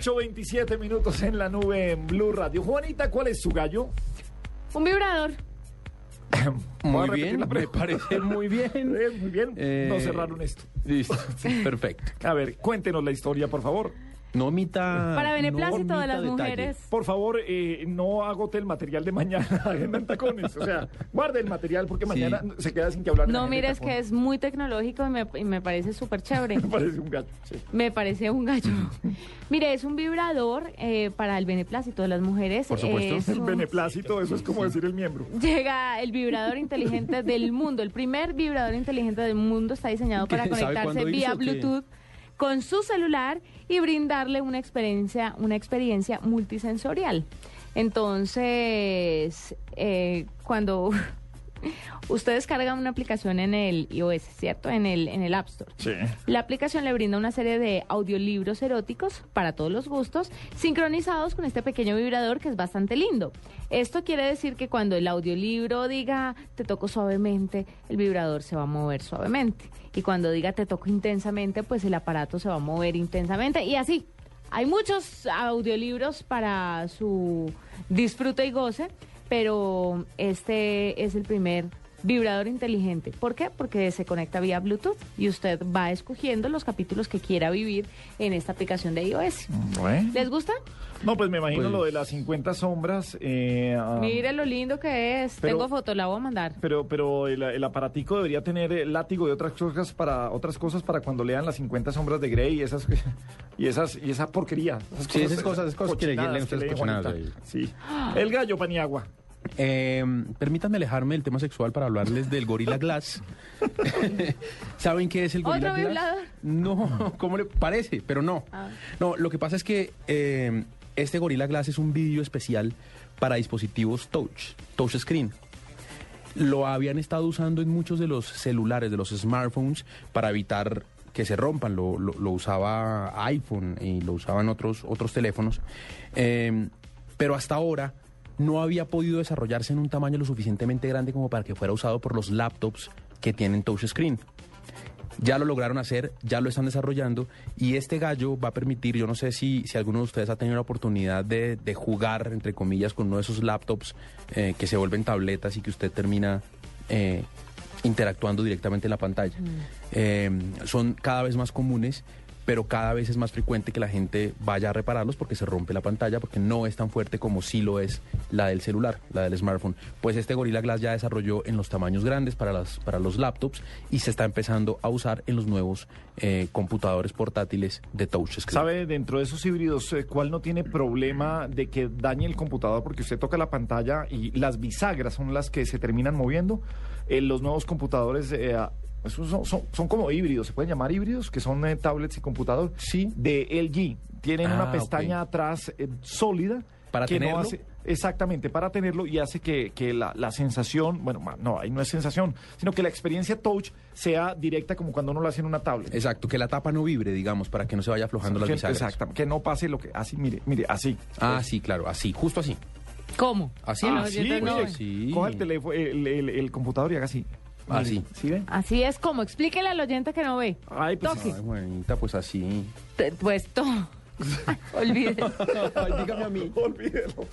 8.27 minutos en la nube en Blue Radio. Juanita, ¿cuál es su gallo? Un vibrador. Muy bien, la me parece muy bien. Eh, Muy bien, Eh, no cerraron esto. Listo, perfecto. A ver, cuéntenos la historia, por favor. No omita. Para beneplácito no de las detalle. mujeres. Por favor, eh, no agote el material de mañana en tacones. O sea, guarde el material porque mañana se queda sin que hablar. No, mire, es que es muy tecnológico y me, y me parece súper chévere. Me parece un gallo. sí. Me parece un gallo. Mire, es un vibrador eh, para el beneplácito de las mujeres. Por supuesto. Es El un- beneplácito, eso es como decir el miembro. Llega el vibrador inteligente del mundo. El primer vibrador inteligente del mundo está diseñado para ¿Qué? ¿Sabe conectarse vía? Bluetooth con su celular y brindarle una experiencia, una experiencia multisensorial. Entonces, eh, cuando ustedes cargan una aplicación en el iOS, ¿cierto? En el, en el App Store. Sí. La aplicación le brinda una serie de audiolibros eróticos para todos los gustos, sincronizados con este pequeño vibrador que es bastante lindo. Esto quiere decir que cuando el audiolibro diga te toco suavemente, el vibrador se va a mover suavemente. Y cuando diga te toco intensamente, pues el aparato se va a mover intensamente. Y así. Hay muchos audiolibros para su disfrute y goce, pero este es el primer vibrador inteligente. ¿Por qué? Porque se conecta vía Bluetooth y usted va escogiendo los capítulos que quiera vivir en esta aplicación de iOS. Bueno. ¿Les gusta? No, pues me imagino Pues- lo de las 50 sombras. eh, ah, Mire lo lindo que es. pero- Tengo foto, la voy a mandar. Pero, pero el, el aparatico debería tener el látigo y otras cosas para otras cosas para cuando lean las 50 sombras de Grey y esas y esas y esa porquería. Sí, esas cosas- esas cosas que le- ahí. Sí. El gallo paniagua. Eh, permítanme alejarme del tema sexual para hablarles del Gorilla Glass. ¿Saben qué es el Gorilla ¿Otro Glass? No, ¿cómo le parece? Pero no. Ah. No, lo que pasa es que eh, este Gorilla Glass es un vídeo especial para dispositivos touch, touch screen. Lo habían estado usando en muchos de los celulares, de los smartphones, para evitar que se rompan. Lo, lo- lo usaba iPhone y lo usaban otros, otros teléfonos. Eh, pero hasta ahora no había podido desarrollarse en un tamaño lo suficientemente grande como para que fuera usado por los laptops que tienen touch screen. Ya lo lograron hacer, ya lo están desarrollando y este gallo va a permitir, yo no sé si, si alguno de ustedes ha tenido la oportunidad de, de jugar, entre comillas, con uno de esos laptops eh, que se vuelven tabletas y que usted termina eh, interactuando directamente en la pantalla. Eh, son cada vez más comunes, pero cada vez es más frecuente que la gente vaya a repararlos porque se rompe la pantalla, porque no es tan fuerte como sí lo es la del celular, la del smartphone. Pues este Gorilla Glass ya desarrolló en los tamaños grandes para, las, para los laptops y se está empezando a usar en los nuevos eh, computadores portátiles de touchscreen. ¿Sabe dentro de esos híbridos eh, cuál no tiene problema de que dañe el computador porque usted toca la pantalla y las bisagras son las que se terminan moviendo? Eh, los nuevos computadores eh, son, son- son como híbridos, se pueden llamar híbridos, que son eh, tablets y computador. Sí. De LG. Tienen Ah, una ok. pestaña atrás eh, sólida. ¿Para que no tenerlo? hace- exactamente, para tenerlo y hace que, que la, la sensación, bueno, no, ahí no es sensación, sino que la experiencia touch sea directa como cuando uno lo hace en una tablet. Exacto, que la tapa no vibre, digamos, para que no se vaya aflojando las bisagras. Exacto, que no pase lo que, así, mire, mire, así. Ah, sí, claro, así, justo así. ¿Cómo? Así, Ah, Ah, no. mire, Sí. coja el teléfono, el, el- el computador y haga así. Así. ¿Sí ven? Así es como. Explíquele al oyente que no ve. Ay, pues, Toque. Ay, buenita, pues así. Te- Pues todo. Olvídelo. Ay, dígame a mí. Olvídelo.